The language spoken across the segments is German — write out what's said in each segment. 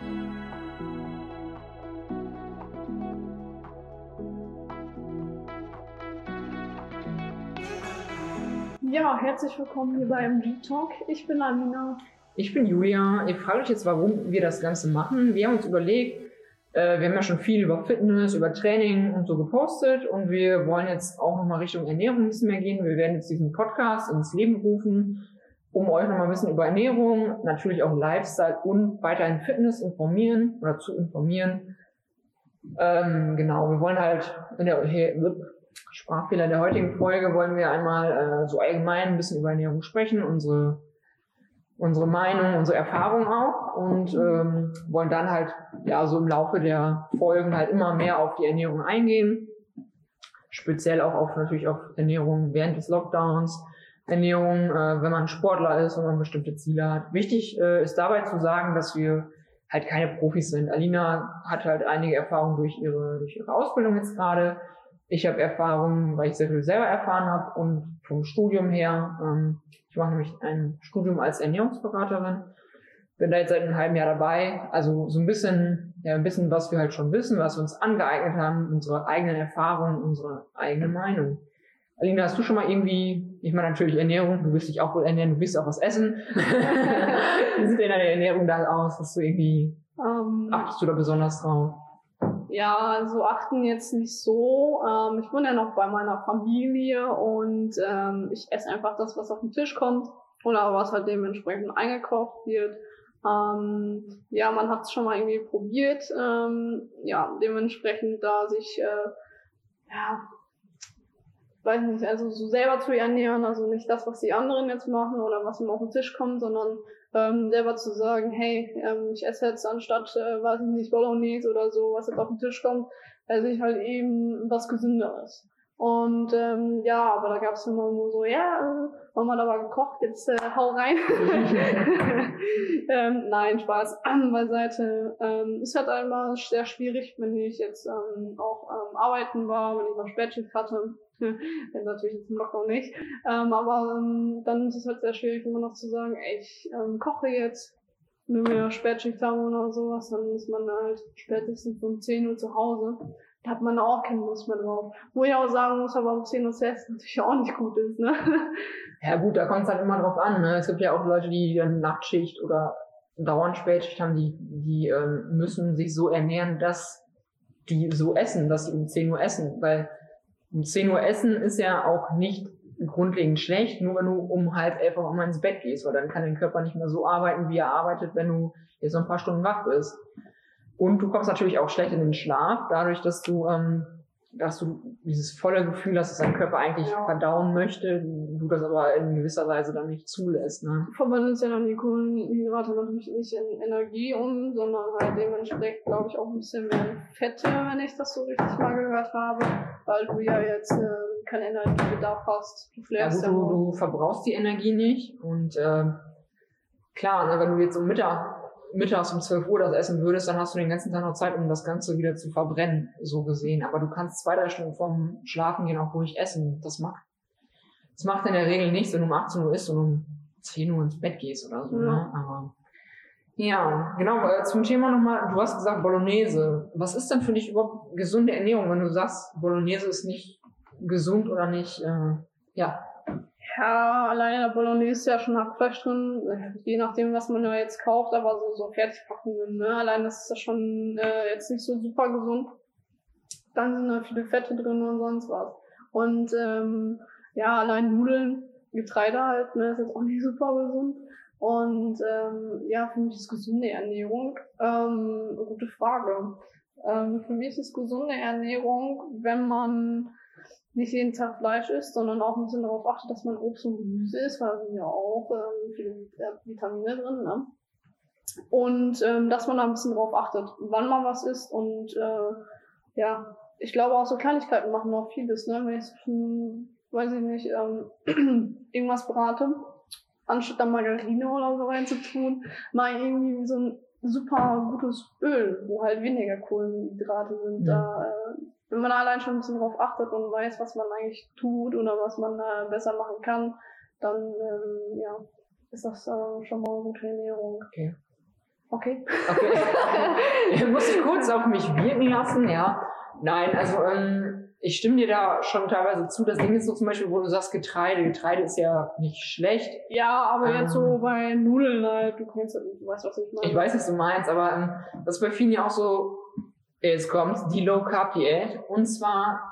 Ja, herzlich willkommen hier beim G-Talk. Ich bin Alina. Ich bin Julia. Ihr fragt euch jetzt, warum wir das Ganze machen. Wir haben uns überlegt, äh, wir haben ja schon viel über Fitness, über Training und so gepostet und wir wollen jetzt auch nochmal Richtung Ernährung ein bisschen mehr gehen. Wir werden jetzt diesen Podcast ins Leben rufen, um euch nochmal ein bisschen über Ernährung, natürlich auch Lifestyle und weiterhin Fitness informieren oder zu informieren. Ähm, genau, wir wollen halt in der Sprachfehler der heutigen Folge wollen wir einmal äh, so allgemein ein bisschen über Ernährung sprechen, unsere unsere Meinung, unsere Erfahrung auch und ähm, wollen dann halt ja so im Laufe der Folgen halt immer mehr auf die Ernährung eingehen, speziell auch auf natürlich auf Ernährung während des Lockdowns, Ernährung, äh, wenn man Sportler ist und man bestimmte Ziele hat. Wichtig äh, ist dabei zu sagen, dass wir halt keine Profis sind. Alina hat halt einige Erfahrungen durch ihre durch ihre Ausbildung jetzt gerade. Ich habe Erfahrungen, weil ich sehr viel selber erfahren habe und vom Studium her. Ähm, ich mache nämlich ein Studium als Ernährungsberaterin. Bin da jetzt seit einem halben Jahr dabei. Also so ein bisschen, ja, ein bisschen, was wir halt schon wissen, was wir uns angeeignet haben, unsere eigenen Erfahrungen, unsere eigene Meinung. Alina, hast du schon mal irgendwie, ich meine natürlich Ernährung, du wirst dich auch wohl ernähren, du willst auch was essen. Wie sieht denn deine Ernährung da aus? Hast du irgendwie, um, ähm, achtest du da besonders drauf? Ja, also achten jetzt nicht so. Ähm, ich wohne ja noch bei meiner Familie und ähm, ich esse einfach das, was auf den Tisch kommt oder was halt dementsprechend eingekocht wird. Ähm, ja, man hat es schon mal irgendwie probiert. Ähm, ja, dementsprechend da sich äh, ja weiß nicht, also so selber zu ernähren, also nicht das, was die anderen jetzt machen oder was ihm auf den Tisch kommt, sondern ähm, selber zu sagen, hey, ähm, ich esse jetzt anstatt, äh, weiß ich nicht, Bolognese oder so, was jetzt auf den Tisch kommt, esse ich halt eben was Gesünderes. Und ähm, ja, aber da gab es immer nur so, ja, äh, Mama hat aber gekocht, jetzt äh, hau rein. ähm, nein, Spaß beiseite. Ähm, ist halt einmal sehr schwierig, wenn ich jetzt ähm, auch ähm, arbeiten war, wenn ich mal Spätschicht hatte. Wenn natürlich jetzt im Lockdown nicht. Ähm, aber ähm, dann ist es halt sehr schwierig, immer noch zu sagen, ey, ich ähm, koche jetzt, wenn wir Spätschicht haben oder sowas, dann ist man halt spätestens um 10 Uhr zu Hause. Da hat man auch keine Lust mehr drauf. Wo ich auch sagen muss, aber um 10 Uhr Sex natürlich auch nicht gut ist, ne? Ja gut, da kommt es halt immer drauf an, ne? Es gibt ja auch Leute, die dann Nachtschicht oder dauernd Spätschicht haben, die, die ähm, müssen sich so ernähren, dass die so essen, dass sie um 10 Uhr essen, weil um 10 Uhr essen ist ja auch nicht grundlegend schlecht, nur wenn du um halb elf auch mal ins Bett gehst, weil dann kann dein Körper nicht mehr so arbeiten, wie er arbeitet, wenn du jetzt noch ein paar Stunden wach bist. Und du kommst natürlich auch schlecht in den Schlaf, dadurch, dass du ähm, dass du dieses volle Gefühl hast, dass dein Körper eigentlich ja. verdauen möchte, du das aber in gewisser Weise dann nicht zulässt. Ne? Verwandelst ja dann die Kohlenhydrate natürlich nicht in Energie um, sondern halt dementsprechend, glaube ich, auch ein bisschen mehr in Fette, wenn ich das so richtig mal gehört habe, weil du ja jetzt äh, keinen Energiebedarf hast. Du, ja, gut, du, du verbrauchst die Energie nicht und äh, klar, ne, wenn du jetzt um Mittag mittags um 12 Uhr das essen würdest, dann hast du den ganzen Tag noch Zeit, um das Ganze wieder zu verbrennen, so gesehen. Aber du kannst zwei, drei Stunden vorm Schlafen gehen auch ruhig essen. Das macht, das macht in der Regel nichts, wenn du um 18 Uhr isst und um 10 Uhr ins Bett gehst oder so, ne? ja. ne? Aber, ja, genau, zum Thema nochmal, du hast gesagt Bolognese. Was ist denn für dich überhaupt gesunde Ernährung, wenn du sagst, Bolognese ist nicht gesund oder nicht, äh, ja, ja, alleine der Bolognese ist ja schon Hackfleisch drin, je nachdem, was man ja jetzt kauft, aber so, so Fertigpackungen, ne? Allein das ist ja schon äh, jetzt nicht so super gesund. Dann sind da viele Fette drin und sonst was. Und ähm, ja, allein Nudeln, Getreide halt, ne, ist jetzt auch nicht super gesund. Und ähm, ja, für mich ist gesunde Ernährung ähm, eine gute Frage. Ähm, für mich ist gesunde Ernährung, wenn man nicht jeden Tag Fleisch isst, sondern auch ein bisschen darauf achtet, dass man Obst und Gemüse isst, weil da sind ja auch ähm, viele Vitamine drin. Ne? Und ähm, dass man da ein bisschen darauf achtet, wann man was isst und äh, ja, ich glaube auch so Kleinigkeiten machen noch vieles, ne? Wenn ich hm, weiß ich nicht, ähm, irgendwas brate, anstatt da Margarine oder so reinzutun, mal irgendwie so ein super gutes Öl, wo halt weniger Kohlenhydrate sind, ja. da äh, wenn man allein schon ein bisschen drauf achtet und weiß, was man eigentlich tut oder was man äh, besser machen kann, dann ähm, ja, ist das äh, schon mal eine gute Ernährung. Okay. Okay. Okay. muss ich kurz auf mich wirken lassen, ja. Nein, also ähm, ich stimme dir da schon teilweise zu. Das Ding ist so zum Beispiel, wo du sagst Getreide. Getreide ist ja nicht schlecht. Ja, aber Ähm. jetzt so bei Nudeln halt, du kennst du weißt, was ich meine. Ich weiß, was du meinst, aber ähm, das ist bei vielen ja auch so, jetzt kommt die Low Carb Diät und zwar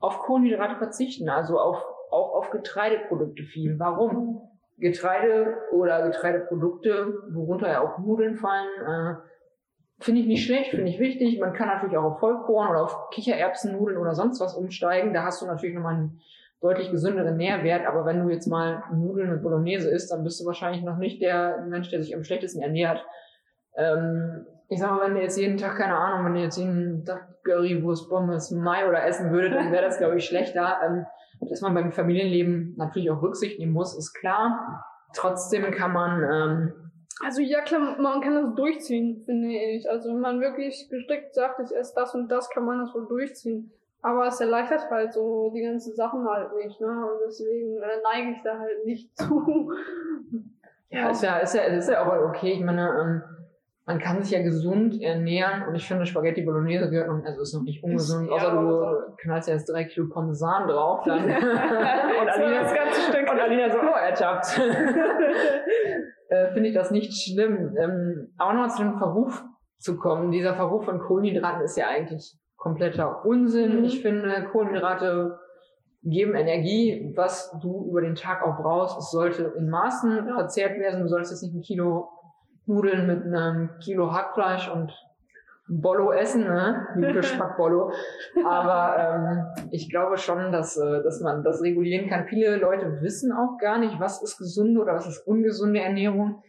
auf Kohlenhydrate verzichten, also auf, auch auf Getreideprodukte viel. Warum? Getreide oder Getreideprodukte, worunter ja auch Nudeln fallen, äh, finde ich nicht schlecht, finde ich wichtig. Man kann natürlich auch auf Vollkorn oder auf Kichererbsennudeln oder sonst was umsteigen. Da hast du natürlich nochmal einen deutlich gesünderen Nährwert. Aber wenn du jetzt mal Nudeln mit Bolognese isst, dann bist du wahrscheinlich noch nicht der Mensch, der sich am schlechtesten ernährt. Ähm, ich sag mal, wenn du jetzt jeden Tag, keine Ahnung, wenn du jetzt jeden Tag Currywurst, Pommes, Mai oder essen würdet, dann wäre das, glaube ich, schlechter. Ähm, dass man beim Familienleben natürlich auch Rücksicht nehmen muss, ist klar. Trotzdem kann man, ähm, Also ja klar, man kann das durchziehen, finde ich. Also wenn man wirklich gestrickt sagt, ich esse das und das, kann man das wohl durchziehen. Aber es erleichtert halt so die ganzen Sachen halt nicht, ne? Und deswegen äh, neige ich da halt nicht zu. ja, ist ja, ist ja, ist ja aber okay. Ich meine, ähm, man kann sich ja gesund ernähren und ich finde Spaghetti Bolognese gehört noch, also ist noch nicht ungesund, außer ja, du knallst ja jetzt drei Kilo Parmesan drauf, dann. und, So Alina, das ganze Stück. und Alina so, oh, ertappt. Äh, finde ich das nicht schlimm. Ähm, aber nochmal zu dem Verruf zu kommen. Dieser Verruf von Kohlenhydraten ist ja eigentlich kompletter Unsinn. Mhm. Ich finde, Kohlenhydrate geben Energie, was du über den Tag auch brauchst. Es sollte in Maßen verzehrt werden. Du sollst jetzt nicht ein Kilo Nudeln mit einem Kilo Hackfleisch und Bollo essen, ne? Wie Fischback-Bollo. Aber ähm, ich glaube schon, dass, äh, dass man das regulieren kann. Viele Leute wissen auch gar nicht, was ist gesunde oder was ist ungesunde Ernährung.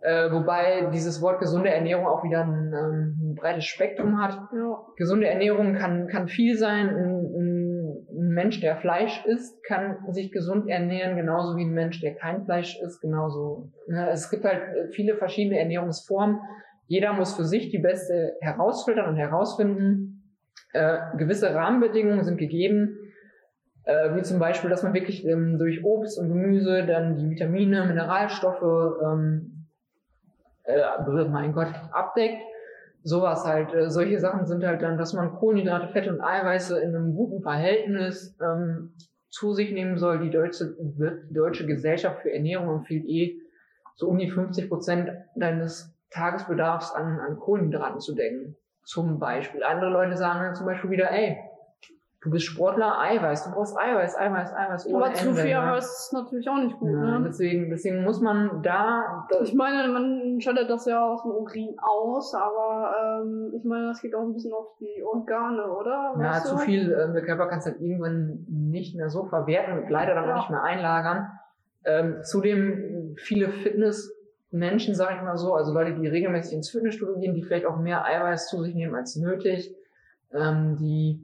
Äh, wobei dieses Wort gesunde Ernährung auch wieder ein, ähm, ein breites Spektrum hat. ja. Gesunde Ernährung kann, kann viel sein. Ein, ein, ein Mensch, der Fleisch isst, kann sich gesund ernähren, genauso wie ein Mensch, der kein Fleisch isst, genauso. Ne? Es gibt halt äh, viele verschiedene Ernährungsformen. Jeder muss für sich die beste herausfiltern und herausfinden. Äh, gewisse Rahmenbedingungen sind gegeben, äh, wie zum Beispiel, dass man wirklich ähm, durch Obst und Gemüse dann die Vitamine, Mineralstoffe, ähm, äh, mein Gott, abdeckt sowas halt, äh, solche Sachen sind halt dann, dass man Kohlenhydrate, Fette und Eiweiße in einem guten Verhältnis ähm, zu sich nehmen soll. Die deutsche, die deutsche Gesellschaft für Ernährung empfiehlt eh, so um die 50 Prozent deines Tagesbedarfs an, an Kohlenhydraten zu decken. Zum Beispiel. Andere Leute sagen dann zum Beispiel wieder, ey, du bist Sportler, Eiweiß, du brauchst Eiweiß, Eiweiß, Eiweiß Aber zu viel ne? Eiweiß ist natürlich auch nicht gut, Ja, ne? deswegen, deswegen muss man da, Ich meine, man scheidet das ja aus dem Urin aus, aber ähm, ich meine, das geht auch ein bisschen auf die Organe, oder? Ja, Weißt zu du? viel, äh, der Körper kann es dann irgendwann nicht mehr so verwerten und leider dann auch Ja. nicht mehr einlagern. Ähm, zudem viele Fitnessmenschen, sage ich mal so, also Leute, die regelmäßig ins Fitnessstudio gehen, die vielleicht auch mehr Eiweiß zu sich nehmen als nötig, ähm, die,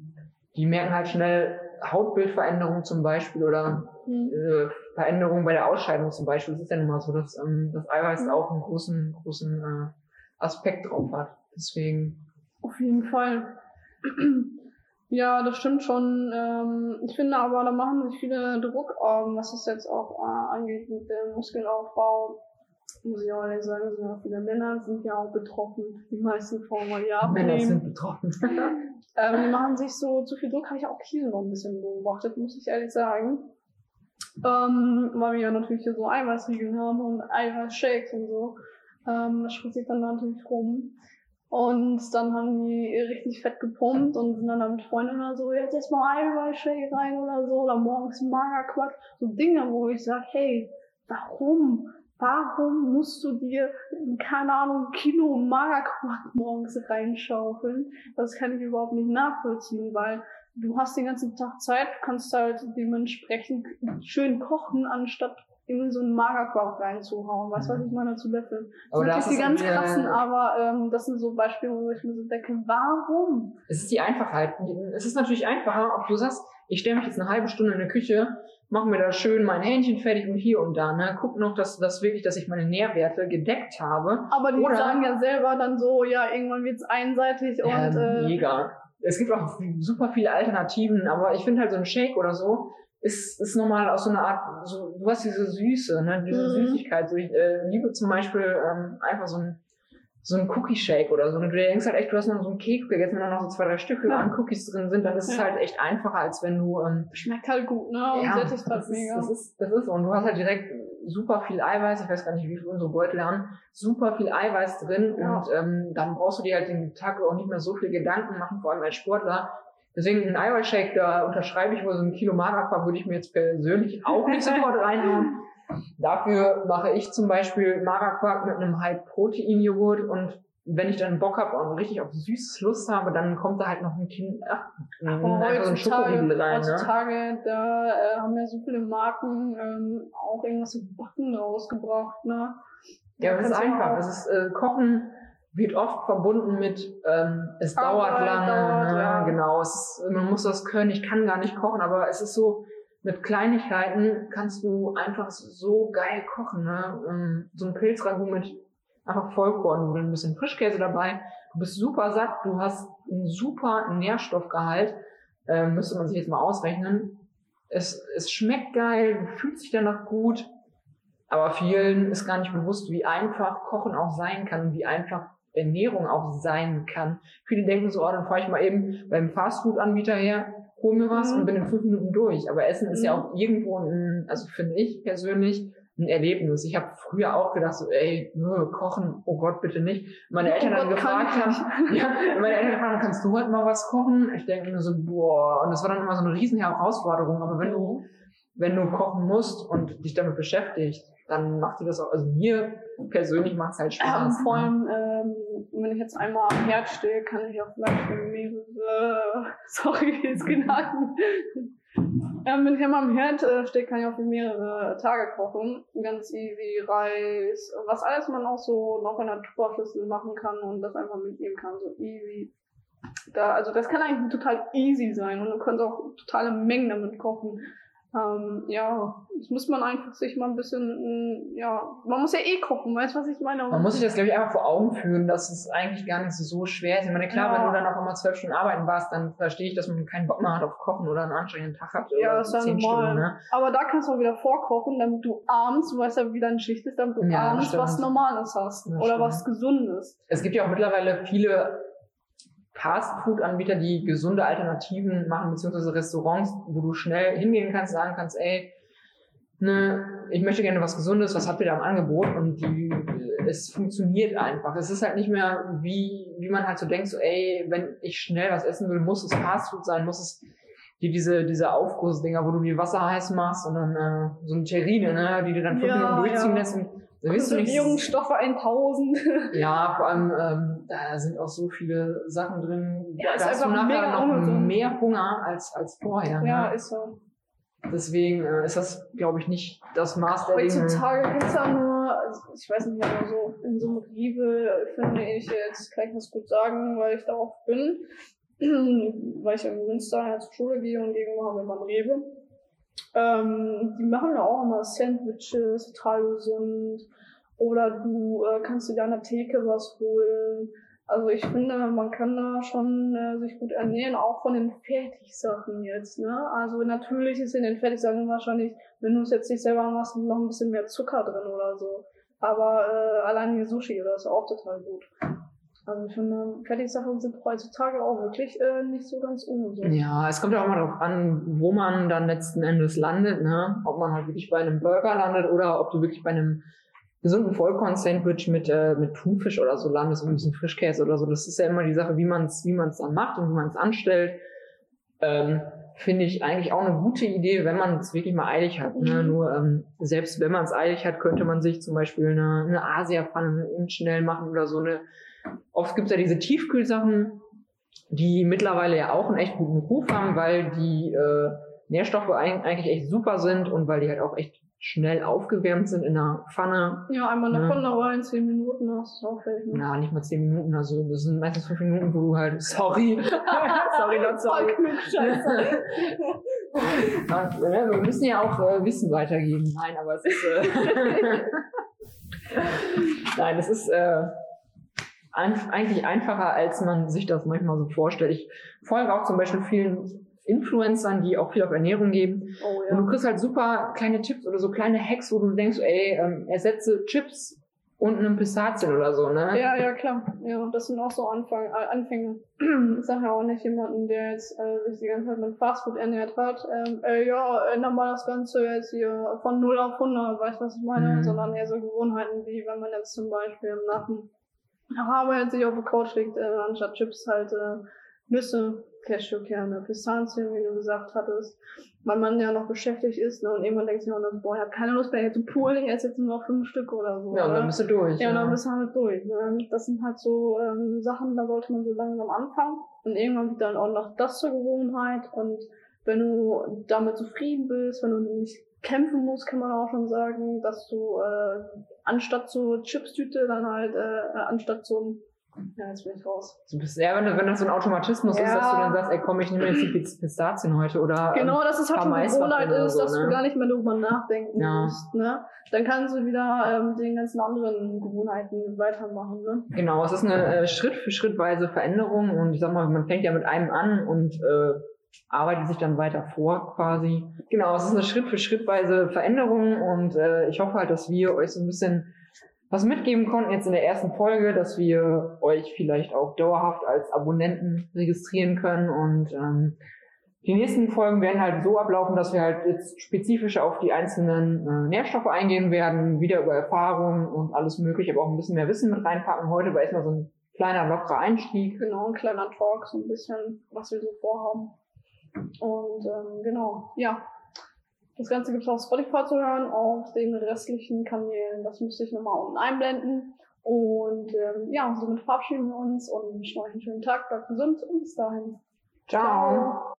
die merken halt schnell Hautbildveränderungen zum Beispiel oder Hm. äh, Veränderungen bei der Ausscheidung zum Beispiel. Es ist ja nun mal so, dass ähm, das Eiweiß Mhm. auch einen großen, großen äh, Aspekt drauf hat. Deswegen Auf jeden Fall. Ja, das stimmt schon. Ähm, ich finde aber, da machen sich viele Druck, ähm, was es jetzt auch äh, angeht mit dem Muskelaufbau. Muss ich auch ehrlich sagen, sind ja viele Männer sind ja auch betroffen. Die meisten Frauen wollen ja Männer abnehmen. sind betroffen. Ähm, die machen sich so zu viel Druck, habe ich auch hier noch ein bisschen beobachtet, muss ich ehrlich sagen. Ähm, weil wir ja natürlich hier so Eiweißriegel haben und Eiweißshakes und so. Ähm, das spritzt sich dann natürlich rum. Und dann haben die richtig fett gepumpt und sind dann da mit Freunden oder so, jetzt erst mal Eiweißshake rein oder so, oder morgens Magerquark. So Dinge, wo ich sage, hey, warum? Warum musst du dir, keine Ahnung, Kilo Magerquark morgens reinschaufeln? Das kann ich überhaupt nicht nachvollziehen, weil du hast den ganzen Tag Zeit, kannst halt dementsprechend schön kochen, anstatt in so einen Magerquark reinzuhauen. Weißt du, was ich meine, zu löffeln? Das Aber sind da natürlich ist die ganz wieder- krassen, aber ähm, das sind so Beispiele, wo ich mir so denke, warum? Es ist die Einfachheit. Es ist natürlich einfacher, ob du sagst, ich stelle mich jetzt eine halbe Stunde in der Küche, mache mir da schön mein Hähnchen fertig und hier und da, ne? Guck noch, dass das wirklich, dass ich meine Nährwerte gedeckt habe. Aber die Oder- sagen ja selber dann so, ja, irgendwann wird's einseitig und Ja, äh, mega. Es gibt auch super viele Alternativen, aber ich finde halt so ein Shake oder so ist, ist nochmal aus so einer Art, so, du hast diese Süße, ne? diese Mhm. Süßigkeit. So, ich äh, liebe zum Beispiel ähm, einfach so ein so ein Cookie Shake oder so. Und du denkst halt echt, du hast noch so einen Keks gegessen, wenn da noch so zwei, drei Stücke Ja. an Cookies drin sind, dann ist es Ja. halt echt einfacher, als wenn du ähm, Schmeckt halt gut, ne? Und ja, halt das, ist, mega. das ist das ist so. Und du hast halt direkt super viel Eiweiß, ich weiß gar nicht, wie viel unsere Beutel haben, super viel Eiweiß drin Ja. und ähm, dann brauchst du dir halt den Tag auch nicht mehr so viel Gedanken machen, vor allem als Sportler. Deswegen ein Eiweißshake, da unterschreibe ich wohl so ein Kilo Magerquark, würde ich mir jetzt persönlich auch nicht sofort reinhauen. Dafür mache ich zum Beispiel Magerquark mit einem High-Protein-Joghurt und wenn ich dann Bock habe und richtig auf süßes Lust habe, dann kommt da halt noch ein Kind, ach, Aber einfach so ein Schokoriegel heutzutage, rein. Ne? heutzutage da äh, haben ja so viele Marken ähm, auch irgendwas mit Backen rausgebracht, ne? Ja, aber es ist einfach. Es ist, äh, Kochen wird oft verbunden mit, ähm, es dauert Arbeit, lange, dauert, ne? ja. genau. Es ist, man muss das können, ich kann gar nicht kochen, aber es ist so, mit Kleinigkeiten kannst du einfach so geil kochen, ne? Ähm, So ein Pilzragout mit einfach Vollkornnudeln, ein bisschen Frischkäse dabei. Du bist super satt, du hast einen super Nährstoffgehalt. Ähm, müsste man sich jetzt mal ausrechnen. Es, es schmeckt geil, du fühlst dich danach gut. Aber vielen ist gar nicht bewusst, wie einfach Kochen auch sein kann wie einfach Ernährung auch sein kann. Viele denken so, oh, dann fahre ich mal eben beim Fastfood-Anbieter her, hol mir was Mhm. und bin in fünf Minuten durch. Aber Essen ist ja Mhm. auch irgendwo ein, also finde ich persönlich, ein Erlebnis. Ich habe früher auch gedacht, so, ey, nö, kochen, oh Gott, bitte nicht. Meine Oh Eltern dann gefragt haben, ja, meine Eltern gefragt haben, kannst du heute mal was kochen? Ich denke mir so, boah, und das war dann immer so eine riesen Herausforderung. Aber wenn du wenn du kochen musst und dich damit beschäftigst, dann macht dir das auch, also mir persönlich macht es halt Ähm, Spaß. vor ne? allem, ähm, wenn ich jetzt einmal am Herd stehe, kann ich auch vielleicht für mehrere, sorry, jetzt genannt. ähm, wenn ich einmal am Herd äh, stehe, kann ich auch für mehrere Tage kochen. Ganz easy, Reis, was alles man auch so noch in der Tupperschüssel machen kann und das einfach mitnehmen kann, so easy. Da, also das kann eigentlich total easy sein und du kannst auch totale Mengen damit kochen. Ähm, ja, das muss man einfach sich mal ein bisschen, mm, ja, man muss ja eh kochen, weißt du, was ich meine? Man muss sich das, glaube ich, einfach vor Augen führen, dass es eigentlich gar nicht so schwer ist. Ich meine, klar, Ja. wenn du dann auch immer zwölf Stunden arbeiten warst, dann verstehe ich, dass man keinen Bock mehr hat auf Kochen oder einen anstrengenden Tag hat. Ja, oder das ist ja normal. Stunden, ne? Aber da kannst du auch wieder vorkochen, damit du abends, du weißt ja, wie deine Schicht ist, damit du Ja, abends was Normales hast. Oder stimmt. was Gesundes. Es gibt ja auch mittlerweile viele Fast-Food-Anbieter, die gesunde Alternativen machen, beziehungsweise Restaurants, wo du schnell hingehen kannst, sagen kannst, ey, ne, ich möchte gerne was Gesundes, was habt ihr da im Angebot? Und die, es funktioniert einfach. Es ist halt nicht mehr wie, wie man halt so denkt, so, ey, wenn ich schnell was essen will, muss es Fastfood sein, muss es die diese, diese Aufgussdinger, wo du dir Wasser heiß machst und dann äh, so eine Terrine, ne, die du dann fünf Ja, Minuten durchziehen ja. lässt. Und da wirst du nicht Konservierungsstoffe 1000. ja, vor allem, ähm, da sind auch so viele Sachen drin. Ja, da ist hast du nachher noch ungesund. mehr Hunger als, als vorher. ja, ne? ist so. Deswegen äh, ist das, glaube ich, nicht das Maß der Dinge. Heutzutage gibt's ja nur, also ich weiß nicht, aber so in so einem Rewe finde ich jetzt, kann ich das gut sagen, weil ich darauf bin, weil ich ja in Münster zur Schule gehe und gegenüber haben wir mal einen Rewe. Ähm, die machen ja auch immer Sandwiches, total gesund. Oder du äh, kannst dir an der Theke was holen. Also ich finde, man kann da schon äh, sich gut ernähren, auch von den Fertigsachen jetzt. Ne? Also natürlich ist in den Fertigsachen wahrscheinlich, wenn du es jetzt nicht selber machst, noch ein bisschen mehr Zucker drin oder so. Aber äh, allein die Sushi oder ist auch total gut. Also ich finde, Fertigsachen sind heutzutage auch wirklich äh, nicht so ganz ungesund. Ja, es kommt ja auch mal darauf an, wo man dann letzten Endes landet, ne? Ob man halt wirklich bei einem Burger landet oder ob du wirklich bei einem gesunden Vollkorn-Sandwich mit, äh, mit Thunfisch oder so landest und ein bisschen Frischkäse oder so. Das ist ja immer die Sache, wie man es wie man's dann macht und wie man es anstellt. Ähm, Finde ich eigentlich auch eine gute Idee, wenn man es wirklich mal eilig hat. Ne? Mhm. Nur ähm, selbst wenn man es eilig hat, könnte man sich zum Beispiel eine, eine Asia-Pfanne schnell machen oder so eine. Oft gibt es ja diese Tiefkühlsachen, die mittlerweile ja auch einen echt guten Ruf haben, weil die äh, Nährstoffe eigentlich echt super sind und weil die halt auch echt schnell aufgewärmt sind in der Pfanne. Ja, einmal eine Ja. Pfanne rein, 10 Minuten, hast du auch fertig. Na, nicht mal zehn Minuten, also das sind meistens fünf Minuten, wo du halt, sorry, sorry, not sorry. Voll ne, wir müssen ja auch äh, Wissen weitergeben. Nein, aber es ist. Äh, Nein, es ist äh, ein, eigentlich einfacher, als man sich das manchmal so vorstellt. Ich folge auch zum Beispiel vielen Influencern, die auch viel auf Ernährung geben. Oh Und du ja. kriegst halt super kleine Tipps oder so kleine Hacks, wo du denkst, ey, ähm, ersetze Chips und einem Pistazien oder so, ne? Ja, ja, klar. Ja, das sind auch so Anfang, äh, Anfänge. Ich sage ja auch nicht jemanden, der jetzt äh, sich die ganze Zeit mit Fastfood ernährt hat, ähm, äh, ja, ändern mal das Ganze jetzt hier von 0 auf 100, weißt du, was ich meine? Mhm. Sondern eher so Gewohnheiten, wie wenn man jetzt zum Beispiel nach dem nach Arbeit sich auf der Couch legt, äh, anstatt Chips halt äh, Nüsse, Cashewkerne, Pistazien, wie du gesagt hattest, weil man ja noch beschäftigt ist, ne, und irgendwann denkt sich auch, noch, boah, ich habe keine Lust mehr, jetzt zu poolen, ich esse jetzt nur noch fünf Stück oder so. Ja, und dann ne? bist du durch. Ja, und dann bist du halt durch. Ne? Das sind halt so ähm, Sachen, da sollte man so langsam anfangen. Und irgendwann wird dann auch noch das zur Gewohnheit. Und wenn du damit zufrieden bist, wenn du nicht kämpfen musst, kann man auch schon sagen, dass du äh, anstatt so Chipstüte dann halt, äh, anstatt so ja, jetzt bin ich raus. Du bist eher, wenn, wenn das so ein Automatismus Ja. ist, dass du dann sagst, ey komm, ich nehme jetzt die Pistazien heute oder Genau, dass es halt schon Gewohnheit ist, so, dass ne? du gar nicht mehr darüber nachdenken Ja. musst. Ne? Dann kannst du wieder ähm, den ganzen anderen Gewohnheiten weitermachen. Ne? Genau, es ist eine äh, Schritt für Schrittweise Veränderung und ich sag mal, man fängt ja mit einem an und äh, arbeitet sich dann weiter vor quasi. Genau, es ist eine Schritt für Schrittweise Veränderung und äh, ich hoffe halt, dass wir euch so ein bisschen was mitgeben konnten jetzt in der ersten Folge, dass wir euch vielleicht auch dauerhaft als Abonnenten registrieren können und ähm, die nächsten Folgen werden halt so ablaufen, dass wir halt jetzt spezifisch auf die einzelnen äh, Nährstoffe eingehen werden, wieder über Erfahrungen und alles mögliche, aber auch ein bisschen mehr Wissen mit reinpacken. Heute war erstmal so ein kleiner, lockerer Einstieg. Genau, ein kleiner Talk, so ein bisschen, was wir so vorhaben. Und ähm, genau, ja. Das Ganze gibt es auf Spotify zu hören, auf den restlichen Kanälen. Das müsste ich nochmal unten einblenden. Und ähm, ja, somit verabschieden wir uns und wünschen euch einen schönen Tag, bleibt gesund und bis dahin. Ciao.